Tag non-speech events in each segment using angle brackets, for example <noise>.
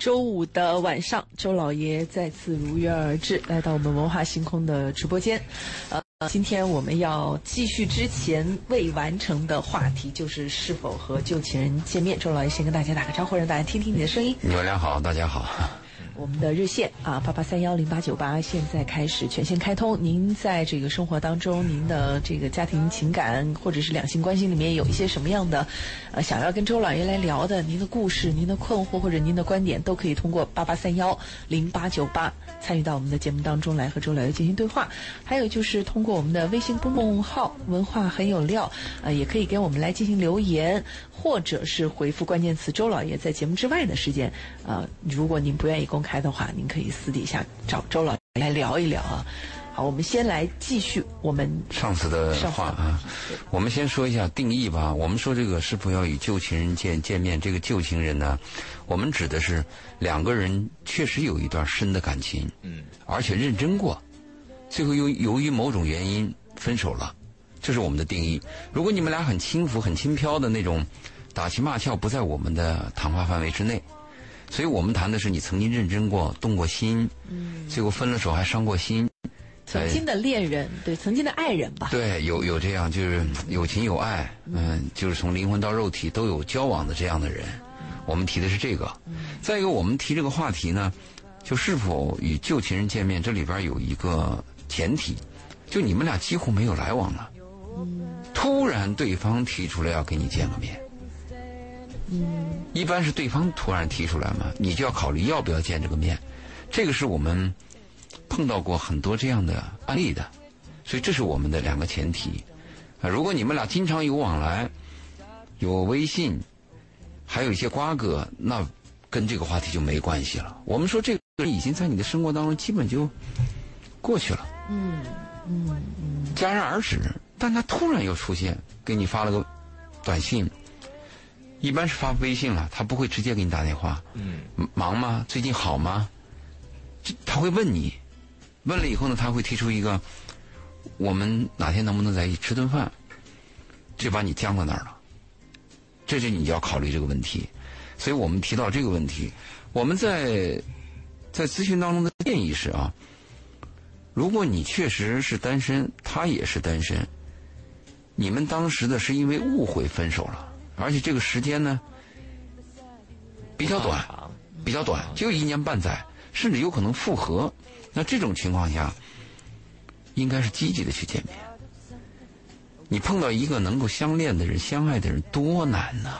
周五的晚上，周老爷再次如约而至，来到我们文化星空的直播间。呃，今天我们要继续之前未完成的话题，就是是否和旧情人见面。周老爷先跟大家打个招呼，让大家听听你的声音。你们俩好，大家好。我们的热线啊，八八三幺零八九八，现在开始全线开通。您在这个生活当中，您的这个家庭情感或者是两性关系里面有一些什么样的，呃，想要跟周老爷来聊的，您的故事、您的困惑或者您的观点，都可以通过八八三幺零八九八参与到我们的节目当中来和周老爷进行对话。还有就是通过我们的微信公众号“文化很有料”，呃，也可以给我们来进行留言，或者是回复关键词“周老爷”在节目之外的时间。呃，如果您不愿意公开的话，您可以私底下找周老来聊一聊啊。好，我们先来继续我们上次的话啊，我们先说一下定义吧。我们说这个是否要与旧情人见见面？这个旧情人呢，我们指的是两个人确实有一段深的感情，嗯，而且认真过，最后由由于某种原因分手了，这是我们的定义。如果你们俩很轻浮、很轻飘的那种打情骂俏，不在我们的谈话范围之内。所以我们谈的是你曾经认真过、动过心，嗯，最后分了手还伤过心，曾经的恋人，对，曾经的爱人吧，对，有有这样，就是有情有爱，嗯，就是从灵魂到肉体都有交往的这样的人，我们提的是这个。再一个，我们提这个话题呢，就是否与旧情人见面，这里边有一个前提，就你们俩几乎没有来往了，突然对方提出来要跟你见个面。嗯，一般是对方突然提出来嘛，你就要考虑要不要见这个面。这个是我们碰到过很多这样的案例的，所以这是我们的两个前提啊。如果你们俩经常有往来，有微信，还有一些瓜葛，那跟这个话题就没关系了。我们说这个人已经在你的生活当中基本就过去了。嗯嗯嗯，戛然而止。但他突然又出现，给你发了个短信。一般是发微信了，他不会直接给你打电话。嗯，忙吗？最近好吗？他会问你，问了以后呢，他会提出一个，我们哪天能不能在一起吃顿饭？就把你僵在那儿了。这就你就要考虑这个问题。所以我们提到这个问题，我们在在咨询当中的建议是啊，如果你确实是单身，他也是单身，你们当时的是因为误会分手了。而且这个时间呢比较短，比较短，就一年半载，甚至有可能复合。那这种情况下，应该是积极的去见面。你碰到一个能够相恋的人、相爱的人，多难呐！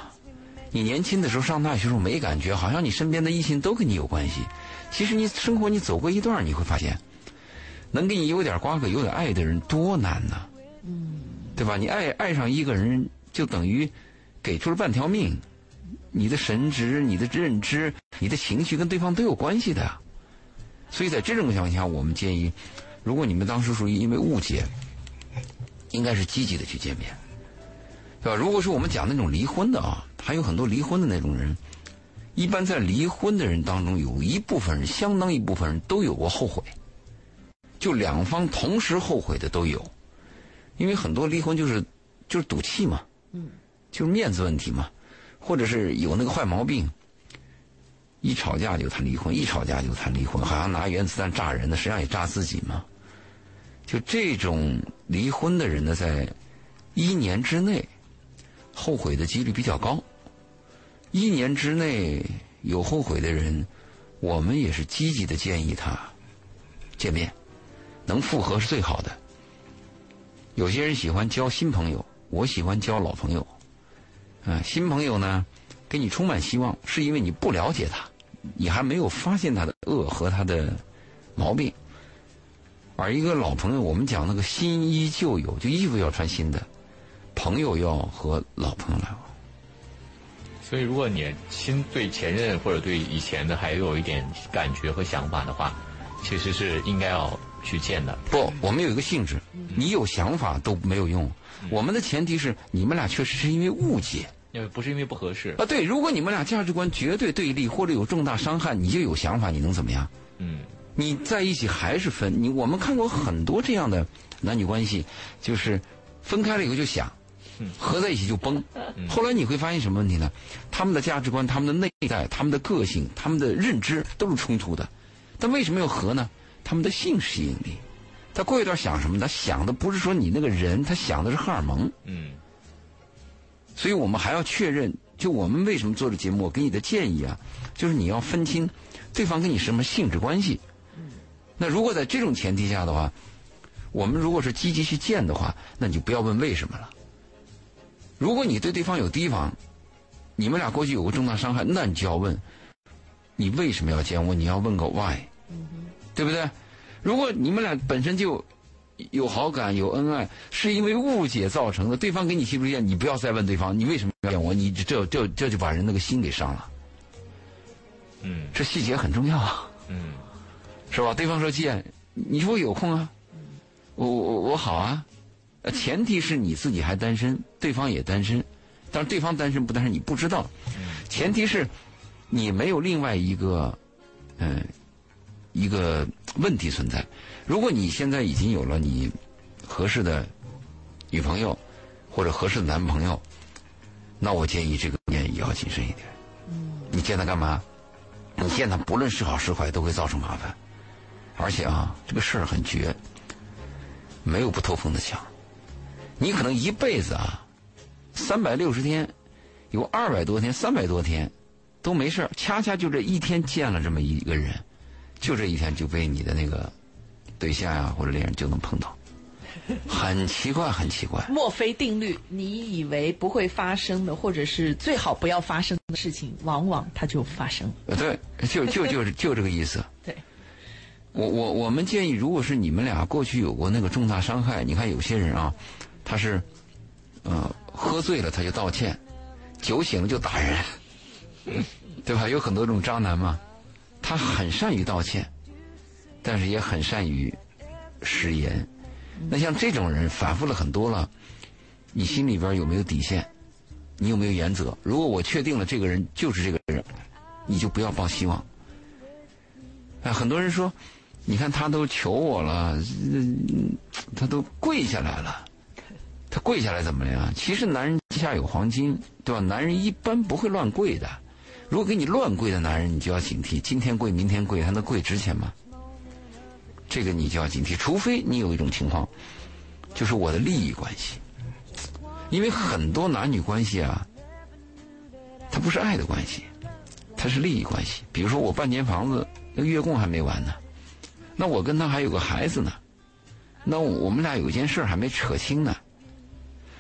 你年轻的时候上大学时候没感觉，好像你身边的异性都跟你有关系。其实你生活你走过一段，你会发现，能跟你有点瓜葛、有点爱的人多难呐！嗯，对吧？你爱爱上一个人，就等于。给出了半条命，你的神职、你的认知、你的情绪跟对方都有关系的，所以在这种情况下，我们建议，如果你们当时属于因为误解，应该是积极的去见面，对吧？如果说我们讲那种离婚的啊，还有很多离婚的那种人，一般在离婚的人当中，有一部分人，相当一部分人都有过后悔，就两方同时后悔的都有，因为很多离婚就是就是赌气嘛，嗯。就是面子问题嘛，或者是有那个坏毛病，一吵架就谈离婚，一吵架就谈离婚，好像拿原子弹炸人呢，实际上也炸自己嘛。就这种离婚的人呢，在一年之内后悔的几率比较高。一年之内有后悔的人，我们也是积极的建议他见面，能复合是最好的。有些人喜欢交新朋友，我喜欢交老朋友。嗯，新朋友呢，给你充满希望，是因为你不了解他，你还没有发现他的恶和他的毛病。而一个老朋友，我们讲那个新衣旧友，就衣服要穿新的，朋友要和老朋友来往。所以，如果你新对前任或者对以前的还有一点感觉和想法的话，其实是应该要去见的。不，我们有一个性质，你有想法都没有用。我们的前提是你们俩确实是因为误解，因为不是因为不合适啊。对，如果你们俩价值观绝对对立或者有重大伤害，你就有想法，你能怎么样？嗯，你在一起还是分你。我们看过很多这样的男女关系，就是分开了以后就想，合在一起就崩。后来你会发现什么问题呢？他们的价值观、他们的内在、他们的个性、他们的认知都是冲突的。但为什么要合呢？他们的性吸引力。他过一段想什么？他想的不是说你那个人，他想的是荷尔蒙。嗯，所以我们还要确认，就我们为什么做这节目？我给你的建议啊，就是你要分清对方跟你什么性质关系。嗯那如果在这种前提下的话，我们如果是积极去见的话，那你就不要问为什么了。如果你对对方有提防，你们俩过去有过重大伤害，那你就要问，你为什么要见我？你要问个 why，对不对？如果你们俩本身就有好感、有恩爱，是因为误解造成的，对方给你提出意见，你不要再问对方你为什么要见我？你这这这就把人那个心给伤了。嗯这细节很重要啊。嗯是吧？对方说见，你说我有空啊，我我我好啊，呃前提是你自己还单身，对方也单身，但是对方单身不单身你不知道，前提是你没有另外一个，嗯、一个问题存在。如果你现在已经有了你合适的女朋友或者合适的男朋友，那我建议这个念也要谨慎一点。你见他干嘛？你见他不论是好是坏都会造成麻烦。而且啊，这个事儿很绝，没有不透风的墙。你可能一辈子啊，三百六十天，有二百多天、三百多天都没事儿恰恰就这一天见了这么一个人，就这一天就被你的那个对象呀、或者恋人就能碰到，<laughs> 很奇怪，很奇怪。墨菲定律，你以为不会发生的，或者是最好不要发生的事情，往往它就发生。呃，对，就就就是 <laughs> 就这个意思。<laughs> 对，我我我们建议，如果是你们俩过去有过那个重大伤害，你看有些人啊，他是，呃，喝醉了他就道歉，酒醒了就打人，对吧？有很多这种渣男嘛，他很善于道歉，但是也很善于食言。那像这种人反复了很多了，你心里边有没有底线？你有没有原则？如果我确定了这个人就是这个人，你就不要抱希望。哎，很多人说，你看他都求我了，他都跪下来了，他跪下来怎么样？其实男人膝下有黄金，对吧？男人一般不会乱跪的。如果给你乱跪的男人，你就要警惕，今天跪明天跪，他能跪值钱吗？这个你就要警惕，除非你有一种情况，就是我的利益关系，因为很多男女关系啊，它不是爱的关系，它是利益关系。比如说我半间房子，那个月供还没完呢，那我跟他还有个孩子呢，那我们俩有件事还没扯清呢。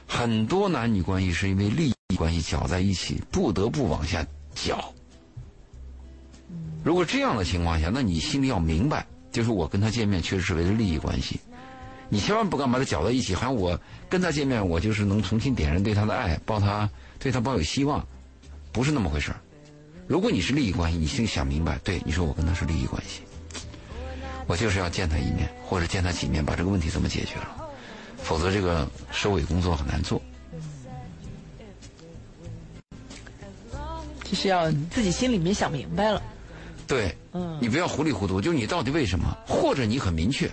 很多男女关系是因为利益关系搅在一起，不得不往下搅。如果这样的情况下，那你心里要明白，就是我跟他见面确实是为了利益关系，你千万不敢把他搅在一起，好像我跟他见面，我就是能重新点燃对他的爱，抱他对他抱有希望，不是那么回事儿如果你是利益关系，你心里想明白，对，你说我跟他是利益关系，我就是要见他一面，或者见他几面，把这个问题怎么解决了，否则这个收尾工作很难做。就是要自己心里面想明白了。对，嗯你不要糊里糊涂，就你到底为什么，或者你很明确，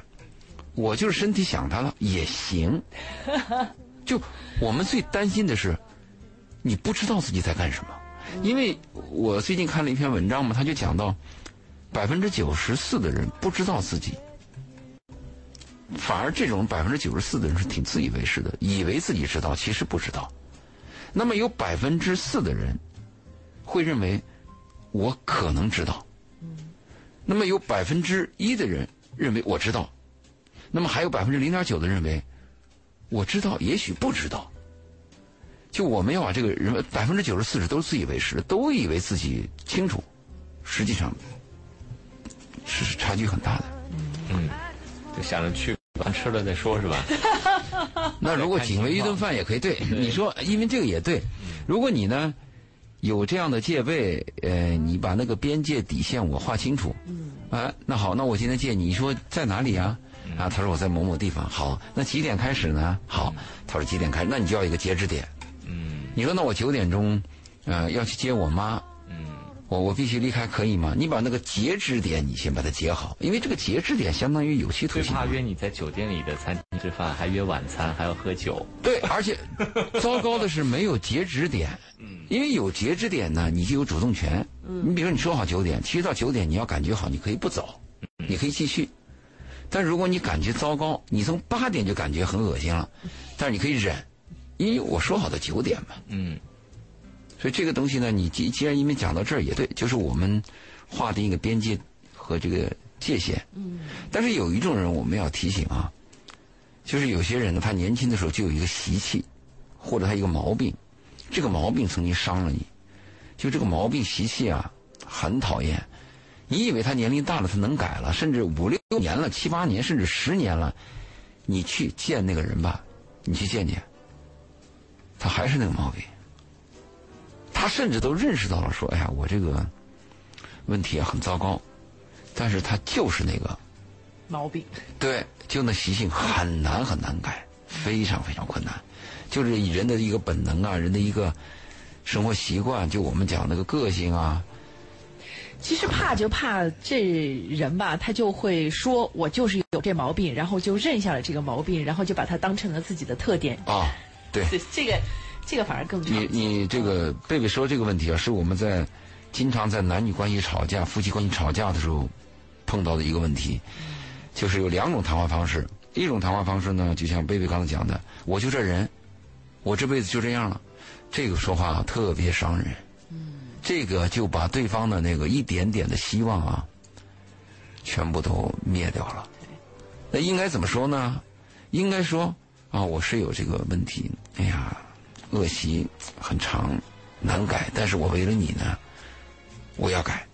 我就是身体想他了也行。<laughs> 就我们最担心的是，你不知道自己在干什么，因为我最近看了一篇文章嘛，他就讲到，百分之九十四的人不知道自己，反而这种百分之九十四的人是挺自以为是的，以为自己知道，其实不知道。那么有百分之四的人会认为我可能知道。那么有百分之一的人认为我知道，那么还有百分之零点九的认为我知道，也许不知道。就我们要把这个人百分之九十四十都是自以为是，都以为自己清楚，实际上是差距很大的。嗯，就想着去完吃了再说，是吧？<laughs> 那如果仅为一顿饭也可以，对你说，因为这个也对。如果你呢有这样的戒备，呃，你把那个边界底线我画清楚，嗯啊，那好，那我今天借你，你说在哪里啊？啊，他说我在某某地方。好，那几点开始呢？好，他说几点开始？那你就要一个截止点。嗯你说那我九点钟，呃，要去接我妈，嗯我我必须离开，可以吗？你把那个截止点你先把它截好，因为这个截止点相当于有期徒刑。最怕约你在酒店里的餐厅吃饭，还约晚餐，还要喝酒。对，而且 <laughs> 糟糕的是没有截止点。嗯，因为有截止点呢，你就有主动权。嗯，你比如说你说好九点，其实到九点你要感觉好，你可以不走，你可以继续。但如果你感觉糟糕，你从八点就感觉很恶心了，但是你可以忍，因为我说好的九点嘛。嗯。所以这个东西呢，你既既然因为讲到这儿也对，就是我们划定一个边界和这个界限。嗯。但是有一种人我们要提醒啊，就是有些人呢，他年轻的时候就有一个习气，或者他一个毛病，这个毛病曾经伤了你，就这个毛病习气啊，很讨厌。你以为他年龄大了，他能改了，甚至五六年了、七八年，甚至十年了，你去见那个人吧，你去见见，他还是那个毛病。他甚至都认识到了，说：“哎呀，我这个问题啊很糟糕，但是他就是那个毛病，对，就那习性很难很难改，非常非常困难，就是人的一个本能啊，人的一个生活习惯，就我们讲那个个性啊。其实怕就怕这人吧，他就会说我就是有这毛病，然后就认下了这个毛病，然后就把它当成了自己的特点啊，对，这个。”这个反而更你你这个贝贝说这个问题啊，是我们在经常在男女关系吵架、夫妻关系吵架的时候碰到的一个问题，就是有两种谈话方式。一种谈话方式呢，就像贝贝刚才讲的，我就这人，我这辈子就这样了，这个说话特别伤人。嗯，这个就把对方的那个一点点的希望啊，全部都灭掉了。那应该怎么说呢？应该说啊，我是有这个问题。哎呀。恶习很长，难改。但是我为了你呢，我要改。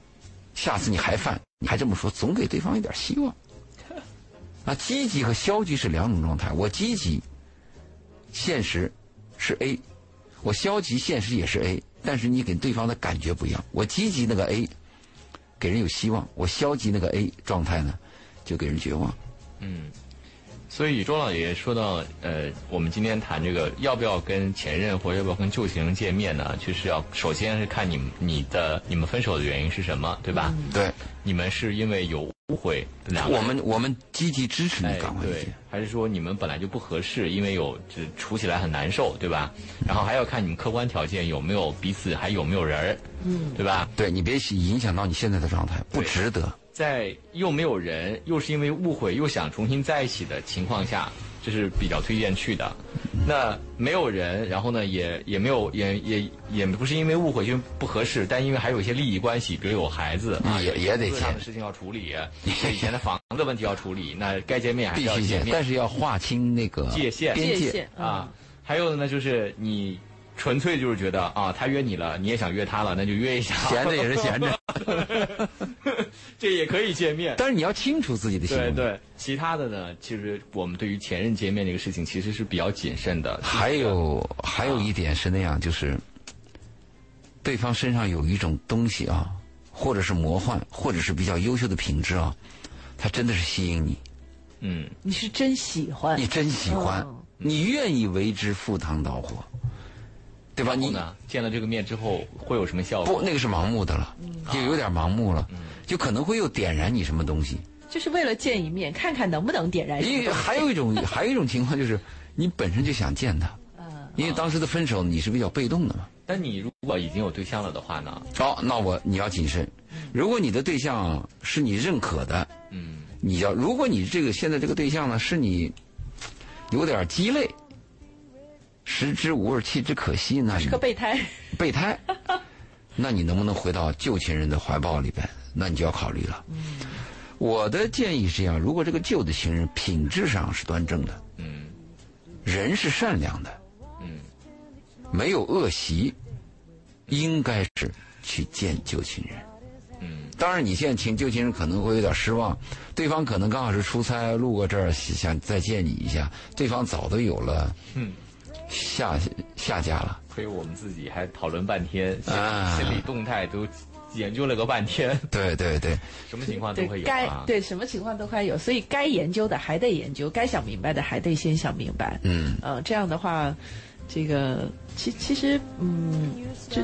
下次你还犯，你还这么说，总给对方一点希望。啊，积极和消极是两种状态。我积极，现实是 A；我消极，现实也是 A。但是你给对方的感觉不一样。我积极那个 A，给人有希望；我消极那个 A 状态呢，就给人绝望。嗯。所以周老爷说到，呃，我们今天谈这个要不要跟前任或者要不要跟旧情人见面呢？就是要首先是看你你的你们分手的原因是什么，对吧？对，你们是因为有误会，我们我们积极支持你赶快对，还是说你们本来就不合适，因为有这处起来很难受，对吧？然后还要看你们客观条件有没有彼此还有没有人儿，嗯，对吧？对你别影响到你现在的状态，不值得。在又没有人，又是因为误会，又想重新在一起的情况下，这是比较推荐去的。那没有人，然后呢，也也没有，也也也不是因为误会就不合适，但因为还有一些利益关系，比如有孩子啊，也也得见的事情要处理，以前的房子问题要处理，那该见面还是要见面，但是要划清那个界限边界啊。还有的呢，就是你。纯粹就是觉得啊，他约你了，你也想约他了，那就约一下。闲着也是闲着，<laughs> 这也可以见面。但是你要清楚自己的心。对对，其他的呢，其实我们对于前任见面这个事情，其实是比较谨慎的。还有还有一点是那样，就是对方身上有一种东西啊，或者是魔幻，或者是比较优秀的品质啊，他真的是吸引你。嗯，你是真喜欢，你真喜欢，你愿意为之赴汤蹈火。对吧？你呢？见了这个面之后会有什么效果？不，那个是盲目的了，就有点盲目了，就可能会又点燃你什么东西。就是为了见一面，看看能不能点燃。因为还有一种，<laughs> 还有一种情况就是，你本身就想见他。嗯。因为当时的分手你是比较被动的嘛。但你如果已经有对象了的话呢？哦，那我你要谨慎。如果你的对象是你认可的，嗯，你要如果你这个现在这个对象呢是你有点鸡肋。食之无味，弃之可惜。那是个备胎。备胎，<laughs> 那你能不能回到旧情人的怀抱里边？那你就要考虑了。我的建议是这样：如果这个旧的情人品质上是端正的，嗯，人是善良的，嗯，没有恶习，应该是去见旧情人。嗯，当然，你现在请旧情人可能会有点失望，对方可能刚好是出差路过这儿，想再见你一下，对方早都有了。嗯。下下家了，亏我们自己还讨论半天，心理动态都研究了个半天。对对对，什么情况都会有啊。对，什么情况都会有，所以该研究的还得研究，该想明白的还得先想明白。嗯，呃，这样的话，这个其其实，嗯，这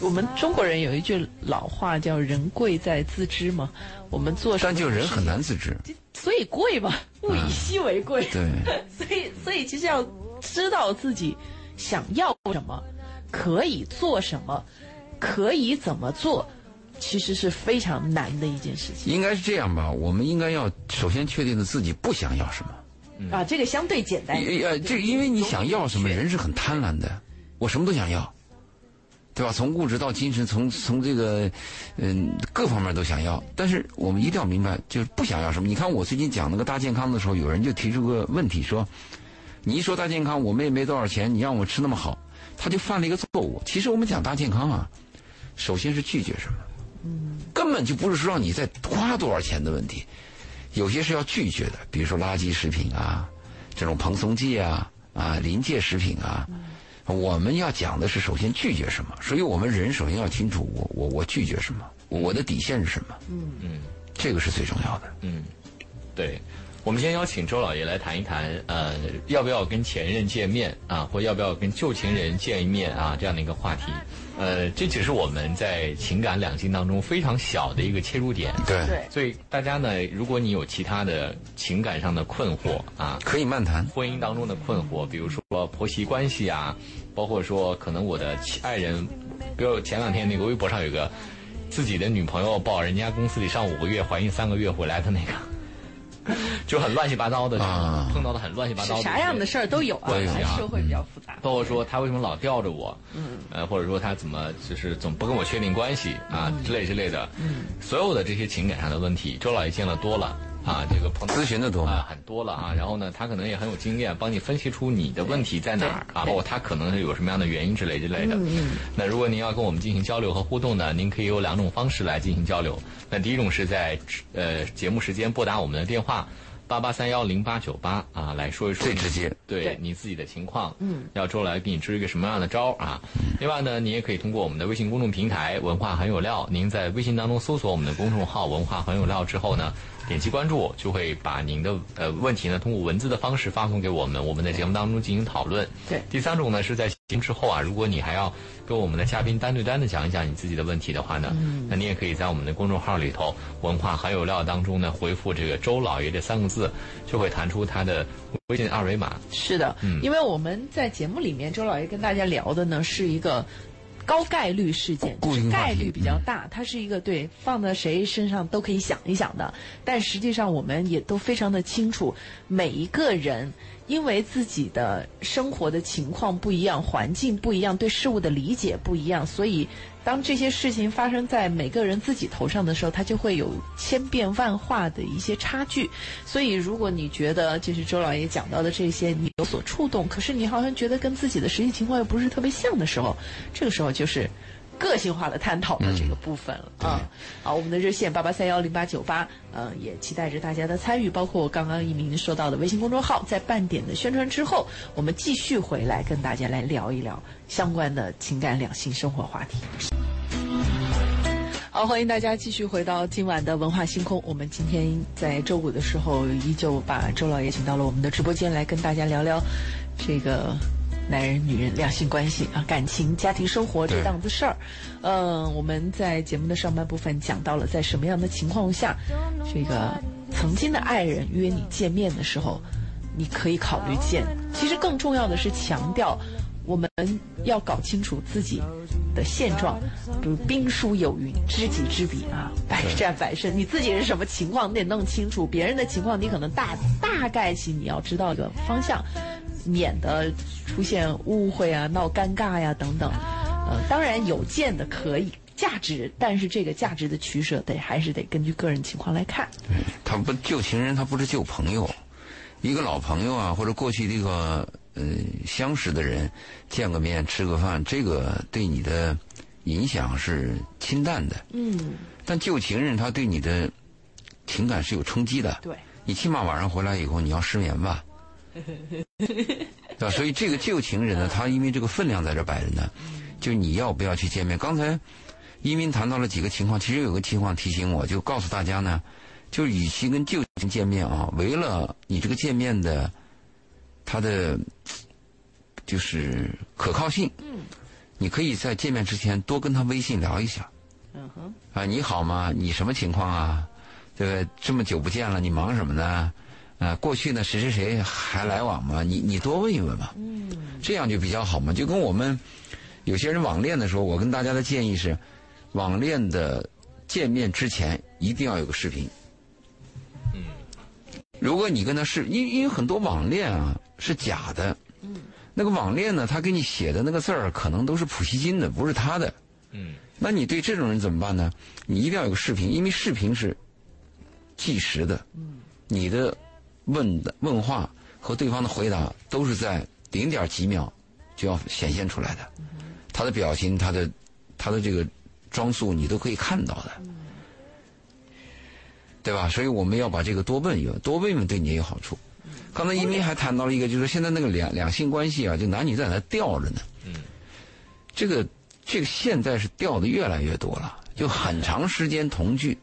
我们中国人有一句老话叫“人贵在自知”嘛，我们做什么但就人很难自知。所以贵嘛，物以稀为贵。对，<laughs> 所以所以其实要知道自己想要什么，可以做什么，可以怎么做，其实是非常难的一件事情应该是这样吧？我们应该要首先确定的自己不想要什么。啊。这个相对简单一点。呃，这因为你想要什么，人是很贪婪的，我什么都想要，对吧？从物质到精神，从从这个嗯各方面都想要。但是我们一定要明白，就是不想要什么。你看我最近讲那个大健康的时候，有人就提出个问题说：“你一说大健康，我们也没多少钱，你让我吃那么好。”他就犯了一个错误。其实我们讲大健康啊，首先是拒绝什么，根本就不是说让你再花多少钱的问题。有些是要拒绝的，比如说垃圾食品啊，这种蓬松剂啊，啊临界食品啊。我们要讲的是首先拒绝什么，所以我们人首先要清楚我我我拒绝什么，我的底线是什么。嗯嗯这个是最重要的。嗯，对。我们今天邀请周老爷来谈一谈，呃，要不要跟前任见面啊，或要不要跟旧情人见一面啊，这样的一个话题。呃，这只是我们在情感两性当中非常小的一个切入点。对，对所以大家呢，如果你有其他的情感上的困惑啊，可以漫谈。婚姻当中的困惑，比如说婆媳关系啊，包括说可能我的爱人，比如前两天那个微博上有个自己的女朋友报人家公司里上五个月怀孕三个月回来的那个，<laughs> 就很乱七八糟的，啊。碰到的很乱七八糟的啥样的事儿都有啊，关系啊社会比较复杂。包括说他为什么老吊着我，嗯，呃，或者说他怎么就是总不跟我确定关系啊，之类之类的，嗯，所有的这些情感上的问题，周老爷见了多了啊，这个朋咨询的多啊，很多了啊。然后呢，他可能也很有经验，帮你分析出你的问题在哪儿啊，包括他可能是有什么样的原因之类之类的。嗯那如果您要跟我们进行交流和互动呢，您可以有两种方式来进行交流。那第一种是在呃节目时间拨打我们的电话。八八三幺零八九八啊，来说一说你最直接对对你自己的情况，嗯，要周来给你支一个什么样的招啊？另外呢，你也可以通过我们的微信公众平台“文化很有料”，您在微信当中搜索我们的公众号“文化很有料”之后呢，点击关注，就会把您的呃问题呢通过文字的方式发送给我们，我们在节目当中进行讨论。对第三种呢是在节目之后啊，如果你还要跟我们的嘉宾单对单的讲一讲你自己的问题的话呢，嗯那你也可以在我们的公众号里头“文化很有料”当中呢回复这个“周老爷”这三个字，就会弹出他的微信二维码。是的，嗯因为我们在节目里面，周老爷跟大家聊的呢是一个高概率事件，就是概率比较大，它是一个对放在谁身上都可以想一想的。但实际上，我们也都非常的清楚，每一个人因为自己的生活的情况不一样，环境不一样，对事物的理解不一样，所以当这些事情发生在每个人自己头上的时候，它就会有千变万化的一些差距。所以，如果你觉得就是周老爷讲到的这些你有所触动，可是你好像觉得跟自己的实际情况又不是特别像的时候，这个时候就是个性化的探讨的这个部分了、啊。好，我们的热线八八三幺零八九八，呃，也期待着大家的参与，包括我刚刚一鸣说到的微信公众号，在半点的宣传之后，我们继续回来跟大家来聊一聊相关的情感两性生活话题。好，欢迎大家继续回到今晚的文化星空。我们今天在周五的时候，依旧把周老爷请到了我们的直播间来跟大家聊聊这个男人、女人两性关系啊、感情、家庭生活这档子事儿。嗯，我们在节目的上半部分讲到了在什么样的情况下，这个曾经的爱人约你见面的时候，你可以考虑见。其实更重要的是强调。我们要搞清楚自己的现状，比如兵书有云，知己知彼啊，百战百胜。你自己是什么情况，你得弄清楚；别人的情况，你可能大大概其你要知道个方向，免得出现误会啊、闹尴尬呀、等等。呃，当然有见的可以价值，但是这个价值的取舍得还是得根据个人情况来看。他不旧情人，他不是旧朋友，一个老朋友啊，或者过去这个呃相识的人，见个面吃个饭，这个对你的影响是清淡的。嗯，但旧情人他对你的情感是有冲击的。对，你起码晚上回来以后你要失眠吧，<laughs> 对吧？所以这个旧情人呢，他因为这个分量在这摆着呢，就你要不要去见面？刚才一鸣谈到了几个情况，其实有个情况提醒我，就告诉大家呢，就与其跟旧情见面啊，为了你这个见面的它的就是可靠性，你可以在见面之前多跟他微信聊一下。嗯哼，啊，你好吗？你什么情况啊？对不对？这么久不见了，你忙什么呢？啊，过去呢，谁谁谁还来往吗？你你多问一问吧。嗯。这样就比较好嘛。就跟我们有些人网恋的时候，我跟大家的建议是，网恋的见面之前一定要有个视频。嗯。如果你跟他视，因因为很多网恋啊是假的。嗯。那个网恋呢，他给你写的那个字儿可能都是普希金的，不是他的。嗯。那你对这种人怎么办呢？你一定要有个视频，因为视频是计时的。嗯。你的问的问话和对方的回答都是在零点几秒就要显现出来的，他的表情、他的他的这个装束，你都可以看到的，对吧？所以我们要把这个多问一问，多问问对你也有好处。刚才一鸣还谈到了一个，就是现在那个两两性关系啊，就男女在那吊着呢。嗯。这个。这个现在是吊的越来越多了，就很长时间同居，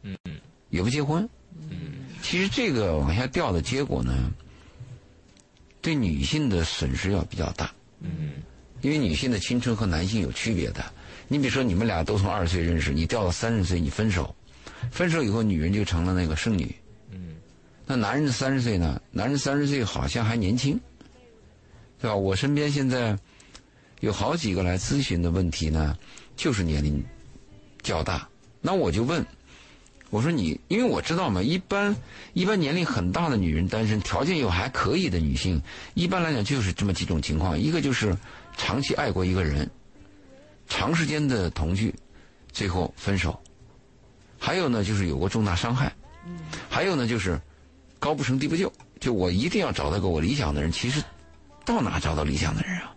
嗯嗯，也不结婚，嗯，其实这个往下掉的结果呢，对女性的损失要比较大，嗯，因为女性的青春和男性有区别的。你比如说，你们俩都从二十岁认识，你掉到三十岁，你分手，分手以后，女人就成了那个剩女，嗯，那男人三十岁呢？男人三十岁好像还年轻，对吧？我身边现在。有好几个来咨询的问题呢，就是年龄较大。那我就问，我说你，因为我知道嘛，一般一般年龄很大的女人单身，条件又还可以的女性，一般来讲就是这么几种情况：一个就是长期爱过一个人，长时间的同居，最后分手；还有呢就是有过重大伤害；还有呢就是高不成低不就，就我一定要找到个我理想的人。其实到哪找到理想的人啊？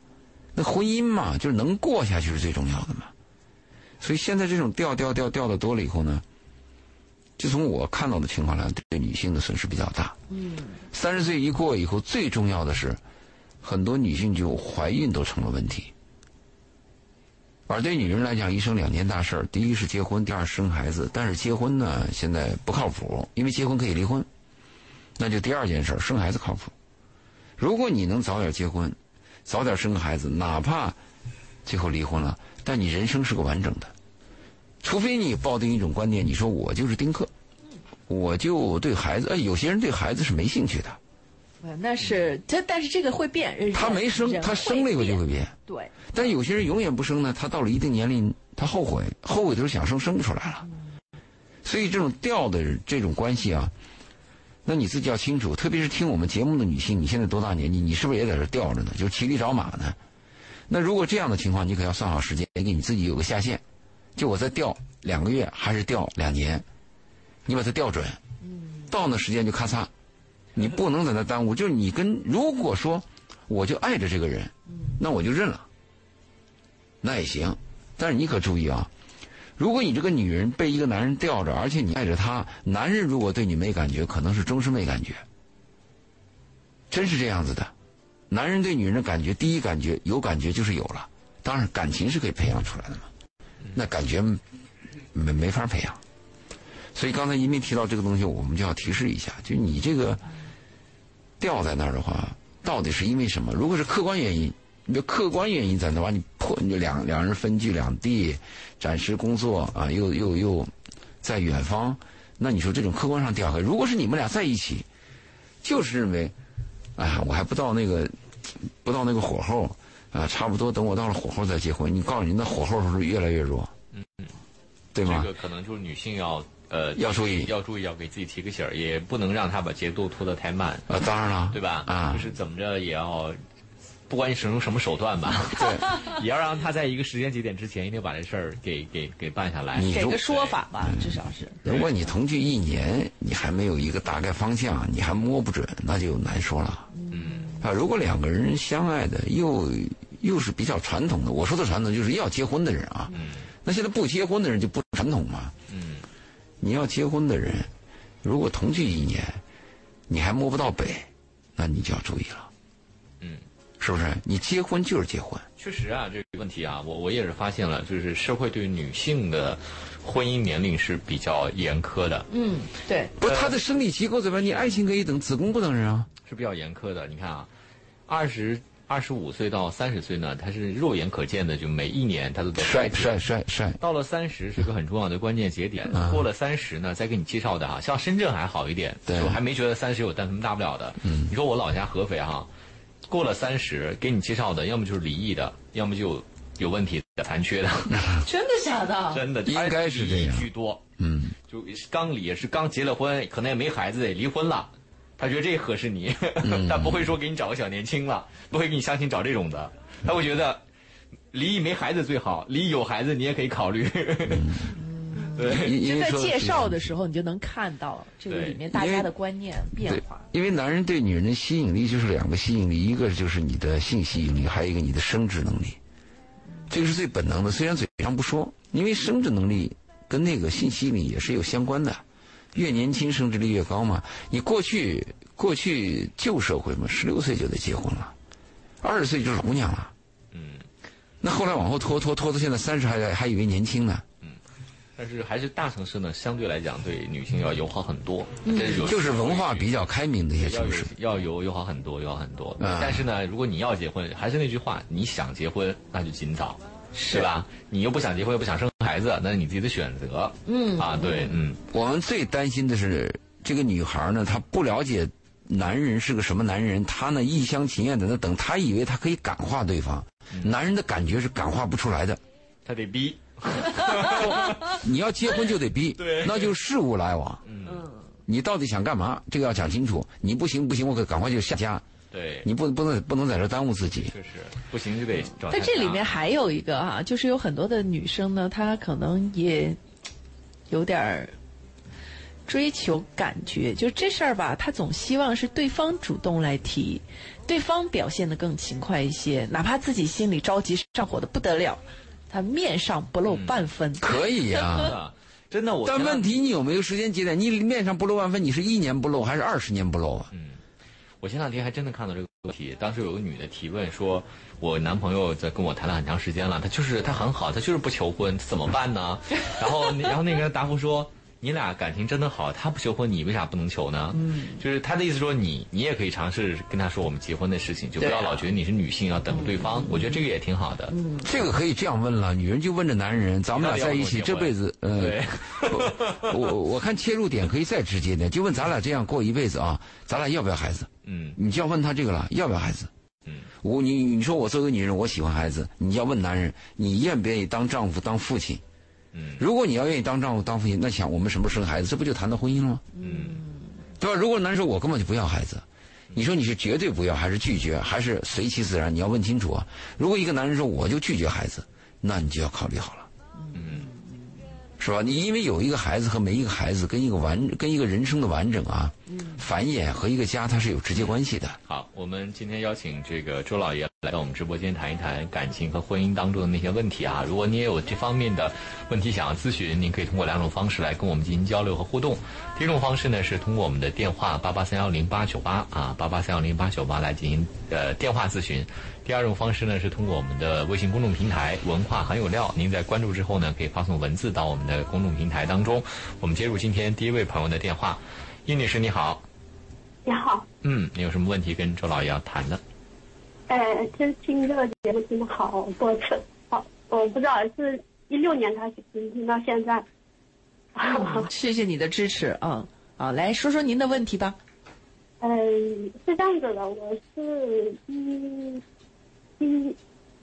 那婚姻嘛，就是能过下去是最重要的嘛。所以现在这种掉掉掉掉的多了以后呢，就从我看到的情况来，对女性的损失比较大。嗯。三十岁一过以后，最重要的是，很多女性就怀孕都成了问题。而对女人来讲，一生两件大事儿：第一是结婚，第二生孩子。但是结婚呢，现在不靠谱，因为结婚可以离婚。那就第二件事，生孩子靠谱。如果你能早点结婚。早点生个孩子，哪怕最后离婚了，但你人生是个完整的。除非你抱定一种观念，你说我就是丁克，我就对孩子，哎，有些人对孩子是没兴趣的。那是这，但是这个会变。他没生，他生了以后就会变。对。但有些人永远不生呢，他到了一定年龄，他后悔，后悔的时候想生，生不出来了。所以这种调的这种关系啊。那你自己要清楚，特别是听我们节目的女性，你现在多大年纪？你是不是也在这吊着呢？就骑驴找马呢？那如果这样的情况，你可要算好时间，给你自己有个下限。就我再吊两个月，还是吊两年？你把它吊准，到那时间就咔嚓，你不能在那耽误。就是你跟如果说我就爱着这个人，那我就认了，那也行。但是你可注意啊。如果你这个女人被一个男人吊着，而且你爱着他，男人如果对你没感觉，可能是终身没感觉。真是这样子的，男人对女人的感觉，第一感觉有感觉就是有了，当然感情是可以培养出来的嘛，那感觉没没法培养。所以刚才一鸣提到这个东西，我们就要提示一下，就你这个吊在那儿的话，到底是因为什么？如果是客观原因。你客观原因在那把你破，你就两两人分居两地，暂时工作啊，又又又在远方，那你说这种客观上掉开，如果是你们俩在一起，就是认为，哎呀，我还不到那个不到那个火候啊，差不多等我到了火候再结婚。你告诉你，那火候是不是越来越弱？嗯嗯，对吗？这个可能就是女性要呃要注意，要注意，要给自己提个醒儿，也不能让他把节奏拖得太慢。啊，当然了，对吧？啊，就是怎么着也要。不管你使用什么手段吧，<laughs> 对，也要让他在一个时间节点之前，一定把这事儿给给给办下来。给个说法吧，至少是。如果你同居一年，你还没有一个大概方向，你还摸不准，那就难说了。嗯。啊，如果两个人相爱的，又又是比较传统的，我说的传统就是要结婚的人啊。嗯。那现在不结婚的人就不传统嘛。嗯。你要结婚的人，如果同居一年，你还摸不到北，那你就要注意了。是不是？你结婚就是结婚。确实啊，这个问题啊，我我也是发现了，就是社会对女性的婚姻年龄是比较严苛的。嗯，对。不是，她的生理结构怎么？你爱情可以等，子宫不等人啊。是比较严苛的。你看啊，二十二十五岁到三十岁呢，他是肉眼可见的，就每一年他都在帅减帅帅帅，到了三十是个很重要的关键节点，过了三十呢，再给你介绍的哈，像深圳还好一点，对我还没觉得三十有但什么大不了的。嗯，你说我老家合肥哈，过了三十给你介绍的，要么就是离异的，要么就有有问题的、残缺的，<laughs> 真的假的？<laughs> 真的应该是这样居多。嗯，就是刚离也是刚结了婚，可能也没孩子，也离婚了。他觉得这合适你，<laughs> 他不会说给你找个小年轻了，不会给你相亲找这种的，他会觉得离异没孩子最好，离异有孩子你也可以考虑。对，就在介绍的时候，你就能看到这个里面大家的观念变化。，因为男人对女人的吸引力就是两个吸引力，一个就是你的性吸引力，还有一个你的生殖能力，这个是最本能的。虽然嘴上不说，因为生殖能力跟那个性吸引力也是有相关的，越年轻生殖力越高嘛。你过去过去旧社会嘛，十六岁就得结婚了，二十岁就是老姑娘了。嗯，那后来往后拖拖拖到现在三十还还以为年轻呢，但是还是大城市呢，相对来讲对女性要友好很多，这是有就是文化比较开明的一些要有城市。要友友好很多，友好很多。嗯但是呢，如果你要结婚，还是那句话，你想结婚那就尽早，是吧？你又不想结婚，又不想生孩子，那是你自己的选择。嗯啊，对，嗯，我们最担心的是这个女孩呢，她不了解男人是个什么男人，她呢一厢情愿在那等，她以为她可以感化对方，男人的感觉是感化不出来的。他得逼。<laughs> 你要结婚就得逼，<laughs> 对那就事务来往。嗯，你到底想干嘛？这个要讲清楚。你不行不行，我可赶快就下家。对，你不不能不能在这耽误自己。确实不行就得找。但这里面还有一个哈、就是有很多的女生呢，她可能也有点儿追求感觉，就这事儿吧，她总希望是对方主动来提，对方表现的更勤快一些，哪怕自己心里着急上火的不得了，她面上不露半分。可以呀、啊，<laughs> 真的我。但问题你有没有时间节点？你面上不露半分，你是一年不露还是二十年不露啊？嗯我前两天还真的看到这个问题，当时有个女的提问说，我男朋友在跟我谈了很长时间了，他就是他很好，他就是不求婚，怎么办呢？<laughs> 然后然后那个人答复说。你俩感情真的好，他不求婚，你为啥不能求呢？嗯，就是他的意思说你你也可以尝试跟他说我们结婚的事情，就不要老觉得你是女性要等对方。我觉得这个也挺好的。嗯，这个可以这样问了，女人就问着男人，咱们俩在一起这辈子，呃，<laughs> 我我我看切入点可以再直接点，就问咱俩这样过一辈子啊，咱俩要不要孩子？嗯你就要问他这个了，要不要孩子？嗯，我你你说我作为女人，我喜欢孩子，你要问男人，你愿不愿意当丈夫当父亲？嗯如果你要愿意当丈夫当父亲，那想我们什么时候生孩子，这不就谈到婚姻了吗？嗯，对吧？如果男人说我根本就不要孩子，你说你是绝对不要，还是拒绝，还是随其自然？你要问清楚啊。如果一个男人说我就拒绝孩子，那你就要考虑好了，嗯，是吧？你因为有一个孩子和没一个孩子跟一个完跟一个人生的完整啊，繁衍和一个家它是有直接关系的。好，我们今天邀请这个周老爷来到我们直播间谈一谈感情和婚姻当中的那些问题啊。如果你也有这方面的问题想要咨询，您可以通过两种方式来跟我们进行交流和互动。第一种方式呢是通过我们的电话八八三幺零八九八啊八八三幺零八九八来进行呃电话咨询。第二种方式呢是通过我们的微信公众平台“文化很有料”，您在关注之后呢，可以发送文字到我们的公众平台当中。我们接入今天第一位朋友的电话，殷女士你好，你好，嗯，你有什么问题跟周老爷要谈的？呃，就听这个节目听了好多次，好，我不知道是一六年开始听，听到现在。谢谢你的支持嗯啊，来说说您的问题吧。嗯，是这样子的，我是一一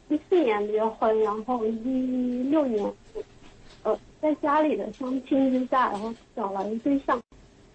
一四年离婚，然后一六年，呃，在家里的相亲之下，然后找了一个对象，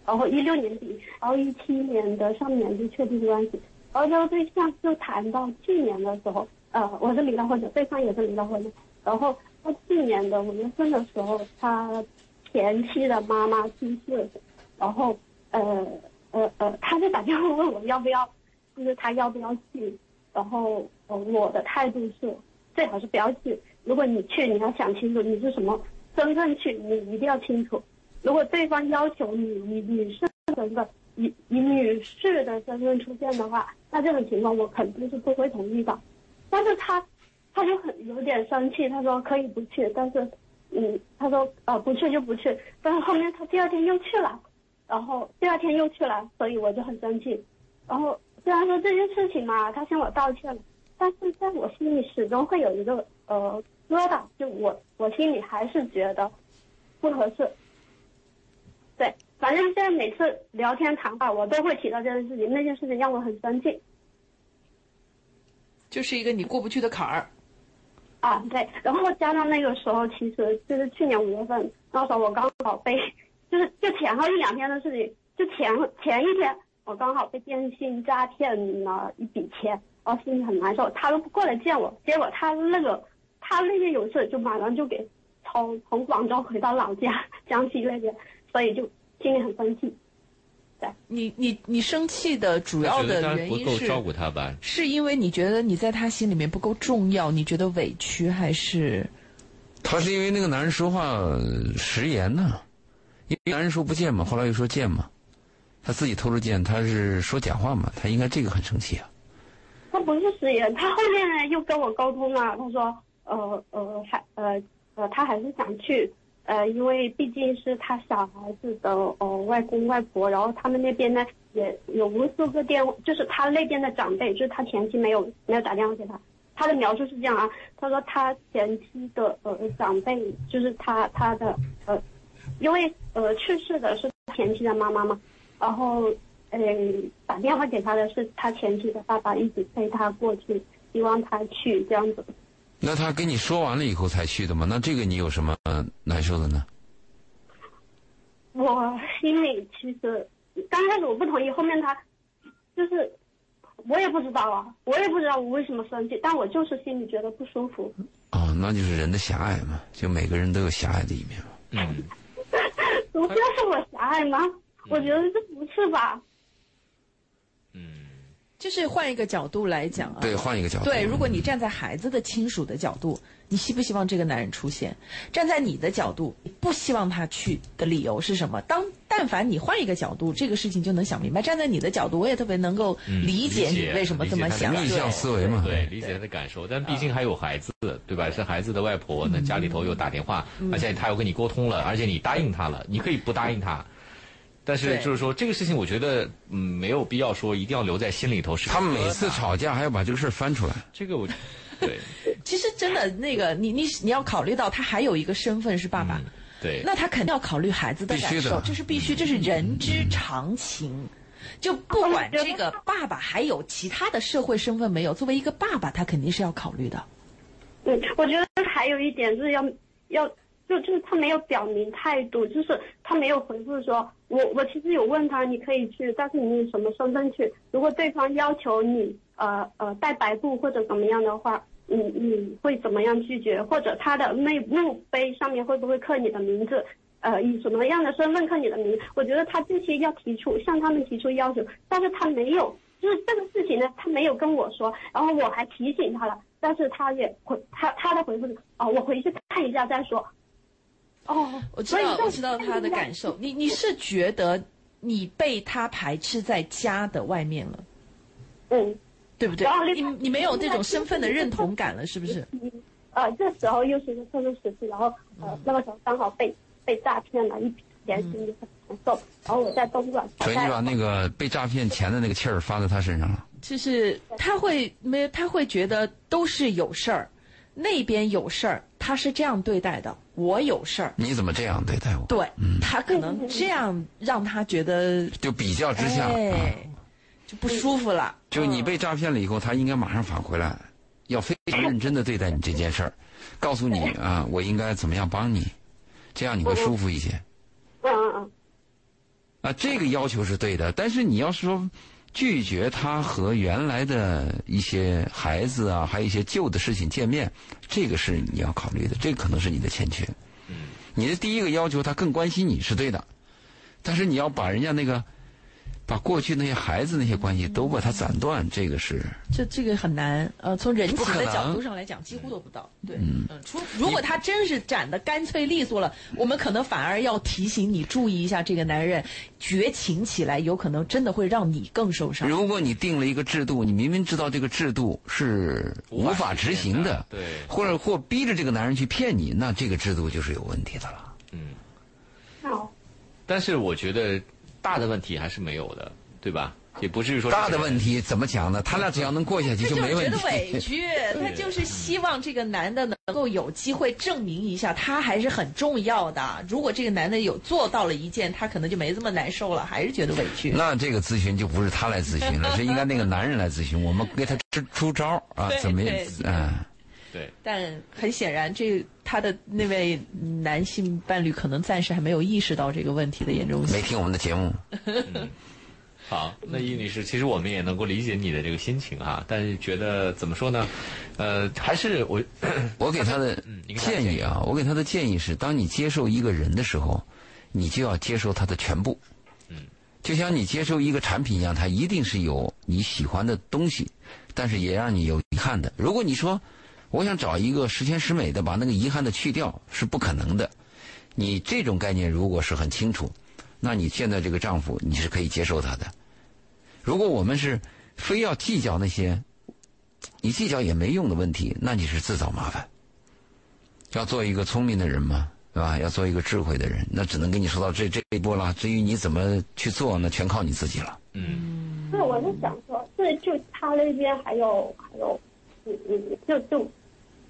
然后一六年底，然后一七年的上半年就确定关系，然后这个对象就谈到去年的时候，呃，我是离了婚的，对方也是离了婚的，然后到去年的五月份的时候，他前妻的妈妈去世，然后呃。呃呃，他就打电话问我要不要，就是他要不要去，然后我的态度是最好是不要去。如果你去，你要想清楚你是什么身份去，你一定要清楚。如果对方要求你以女士身份，以以女士的身份出现的话，那这种情况我肯定是不会同意的。但是他他就很有点生气，他说可以不去，但是嗯，他说呃不去就不去，但是后面他第二天又去了。然后第二天又去了，所以我就很生气。然后虽然说这件事情嘛，他向我道歉了，但是在我心里始终会有一个呃疙瘩，就我我心里还是觉得不合适。对，反正现在每次聊天谈话，我都会提到这件事情，那件事情让我很生气。就是一个你过不去的坎儿。啊，对，然后加上那个时候，其实就是去年五月份，那时候我刚好被，就是就前后一两天的事情，就前前一天我刚好被电信诈骗了一笔钱，然后心里很难受，他都不过来见我，结果他那个他那边有事，就马上就给从从广州回到老家江西那边，所以就心里很生气。你你你生气的主要的原因是不够照顾他吧？是因为你觉得你在他心里面不够重要，你觉得委屈，还是？他是因为那个男人说话食言呢，因为男人说不见嘛，后来又说见嘛，他自己偷着见，他是说假话嘛，他应该这个很生气啊。他不是食言，他后面又跟我沟通了，他说呃呃还呃呃他还是想去。呃，因为毕竟是他小孩子的呃外公外婆，然后他们那边呢也有无数个电，就是他那边的长辈，就是他前妻没有没有打电话给他，他的描述是这样啊，他说他前妻的呃长辈就是他他的呃，因为呃去世的是前妻的妈妈嘛，然后呃打电话给他的是他前妻的爸爸，一直陪他过去，希望他去这样子。那他跟你说完了以后才去的吗？那这个你有什么难受的呢？我心里其实刚开始我不同意，后面他就是我也不知道啊，我也不知道我为什么生气，但我就是心里觉得不舒服。哦，那就是人的狭隘嘛，就每个人都有狭隘的一面嘛。嗯，<laughs> 不就是我狭隘吗？我觉得这不是吧。就是换一个角度来讲啊，对，换一个角度。对，如果你站在孩子的亲属的角度，你希不希望这个男人出现？站在你的角度，不希望他去的理由是什么？当但凡你换一个角度，这个事情就能想明白。站在你的角度，我也特别能够理解你为什么这么想。逆向思维嘛，对，理解他的感受。但毕竟还有孩子，对吧？是孩子的外婆，那家里头又打电话，而且他又跟你沟通了，而且你答应他了，你可以不答应他。但是就是说这个事情，我觉得嗯没有必要说一定要留在心里头。他们每次吵架还要把这个事儿翻出来。这个我，对。<laughs> 其实真的那个，你你你要考虑到他还有一个身份是爸爸。对。那他肯定要考虑孩子的感受，这是必须，这是人之常情。就不管这个爸爸还有其他的社会身份没有，作为一个爸爸，他肯定是要考虑的。嗯，我觉得还有一点是要要。就就是他没有表明态度，就是他没有回复说，我我其实有问他你可以去，但是你以什么身份去？如果对方要求你呃呃带白布或者怎么样的话，你你会怎么样拒绝？或者他的那墓碑上面会不会刻你的名字？呃，以什么样的身份刻你的名？我觉得他这些要提出向他们提出要求，但是他没有，就是这个事情呢，他没有跟我说，然后我还提醒他了，但是他也回他他的回复是哦，我回去看一下再说。哦，我知道，我知道他的感受。你你是觉得你被他排斥在家的外面了？嗯，对不对？你你没有这种身份的认同感了，是不是？呃，这时候又是一个特殊时期，然后呃那个时候刚好被被诈骗了一笔钱，心里很难受。然后我在东莞，所以你把那个被诈骗钱的那个气儿发在他身上了。就是他会没他会觉得都是有事儿，那边有事儿，他是这样对待的。我有事儿，你怎么这样对待我？对，他可能这样让他觉得就比较之下，就不舒服了。就你被诈骗了以后，他应该马上返回来，要非常认真的对待你这件事儿，告诉你啊，我应该怎么样帮你，这样你会舒服一些。嗯嗯嗯。啊，这个要求是对的，但是你要是说。拒绝他和原来的一些孩子啊，还有一些旧的事情见面，这个是你要考虑的，这可能是你的欠缺。你的第一个要求，他更关心你是对的，但是你要把人家那个。把过去那些孩子那些关系都把它斩断，这个是这这个很难。呃，从人情的角度上来讲，几乎做不到。对，嗯，除如果他真是斩的干脆利索了，我们可能反而要提醒你注意一下，这个男人绝情起来，有可能真的会让你更受伤。如果你定了一个制度，你明明知道这个制度是无法执行的，对，或者或逼着这个男人去骗你，那这个制度就是有问题的了。嗯，好，但是我觉得。大的问题还是没有的，对吧？也不至于说大的问题怎么讲呢？他俩只要能过下去他就是觉没问题。得委屈，<laughs> 他就是希望这个男的能够有机会证明一下，他还是很重要的。如果这个男的有做到了一件，他可能就没这么难受了，还是觉得委屈。那这个咨询就不是他来咨询了，<laughs> 是应该那个男人来咨询。我们给他出出招啊，怎么对嗯？对，但很显然，这他的那位男性伴侣可能暂时还没有意识到这个问题的严重性没。听我们的节目，好，那易女士，其实我们也能够理解你的这个心情哈，但是觉得怎么说呢？呃，还是我 <coughs> 我给他的 <coughs> 嗯你给他的建议啊，我给他的建议是：当你接受一个人的时候，你就要接受他的全部。嗯，就像你接受一个产品一样，它一定是有你喜欢的东西，但是也让你有遗憾的。如果你说我想找一个十全十美的，把那个遗憾的去掉，是不可能的。你这种概念如果是很清楚，那你现在这个丈夫你是可以接受他的。如果我们是非要计较那些你计较也没用的问题，那你是自找麻烦。要做一个聪明的人嘛，对吧？要做一个智慧的人，那只能跟你说到这这一步了。至于你怎么去做，那全靠你自己了。嗯对，我是想说，这就他那边还有还有，嗯嗯，就就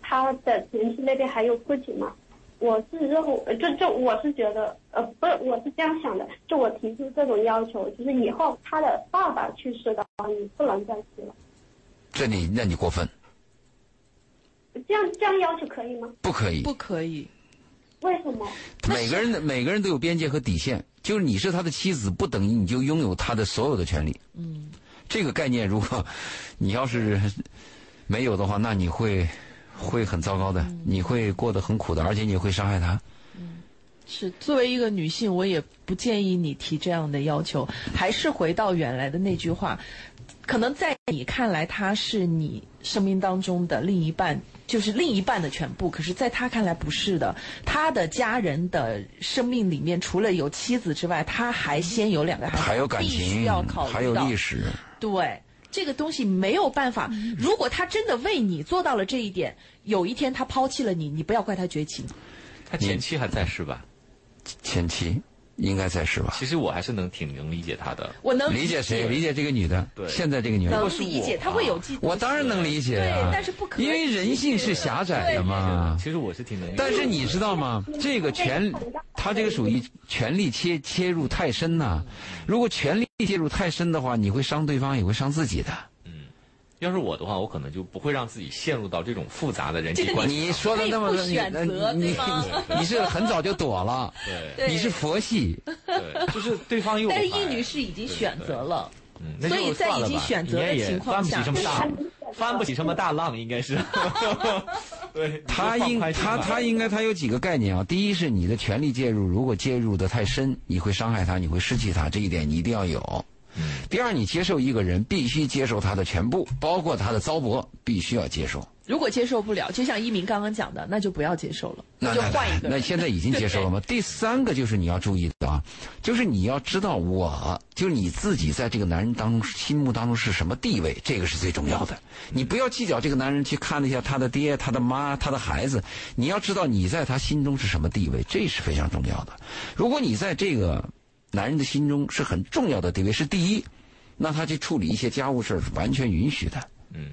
他的前妻那边还有父亲嘛。我是认为，就就我是觉得，呃，不是，我是这样想的，就我提出这种要求，就是以后他的爸爸去世的话，你不能再提了。这你那你过分，这样这样要求可以吗？不可以不。可以，为什么？每个人的每个人都有边界和底线，就是你是他的妻子，不等于你就拥有他的所有的权利。嗯，这个概念，如果你要是没有的话，那你会会很糟糕的，你会过得很苦的，而且你会伤害他。是作为一个女性，我也不建议你提这样的要求。还是回到原来的那句话，可能在你看来，他是你生命当中的另一半，就是另一半的全部。可是，在他看来不是的，他的家人的生命里面，除了有妻子之外，他还先有两个孩子，还有感必须情要考，虑还有历史。对，这个东西没有办法。如果他真的为你做到了这一点，有一天他抛弃了你，你不要怪他绝情。他前妻还在是吧？前妻应该在是吧？其实我还是能挺能理解他的。我能理解谁？理解这个女的。对现在这个女的能理解，她会有嫉妒。我当然能理解对啊，，但是不可以，因为人性是狭窄的嘛。其实我是挺能理解。但是你知道吗？这个权，他这个属于权力切切入太深呐、如果权力介入太深的话，你会伤对方，也会伤自己的。要是我的话，我可能就不会让自己陷入到这种复杂的人际关系。你说的那么多选择你你你是很早就躲了，对对你是佛系，对，就是对方又但是易女士已经选择了，嗯，所以在已经选择的情况下翻不起什么大，<laughs> 翻不起什么大浪，应该是。<laughs> 对，他应他他应该他有几个概念啊。第一是你的权力介入，如果介入的太深，你会伤害他，你会失去他，这一点你一定要有。第二，你接受一个人，必须接受他的全部，包括他的糟粕，必须要接受。如果接受不了，就像一鸣刚刚讲的，那就不要接受了，那那就换一个那人。现在已经接受了吗？<laughs> 第三个就是你要注意的啊，就是你要知道我，就是你自己在这个男人当中心目当中是什么地位，这个是最重要的。你不要计较这个男人去看了一下他的爹、他的妈、他的孩子，你要知道你在他心中是什么地位，这是非常重要的。如果你在这个男人的心中是很重要的地位，是第一，那他去处理一些家务事儿是完全允许的。嗯，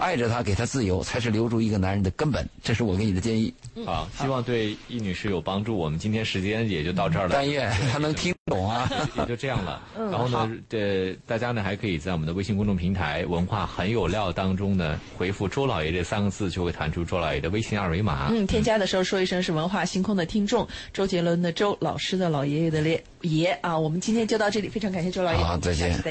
爱着他，给他自由，才是留住一个男人的根本。这是我给你的建议。啊，希望对易女士有帮助。我们今天时间也就到这儿了。但愿他能听懂啊。<laughs> 也就这样了。嗯然后呢，呃，大家呢还可以在我们的微信公众平台“文化很有料”当中呢，回复“周老爷”这三个字，就会弹出周老爷的微信二维码。嗯，添加的时候说一声是文化星空的听众，周杰伦的周，老师的老爷爷的爷爷啊。我们今天就到这里，非常感谢周老爷，好再见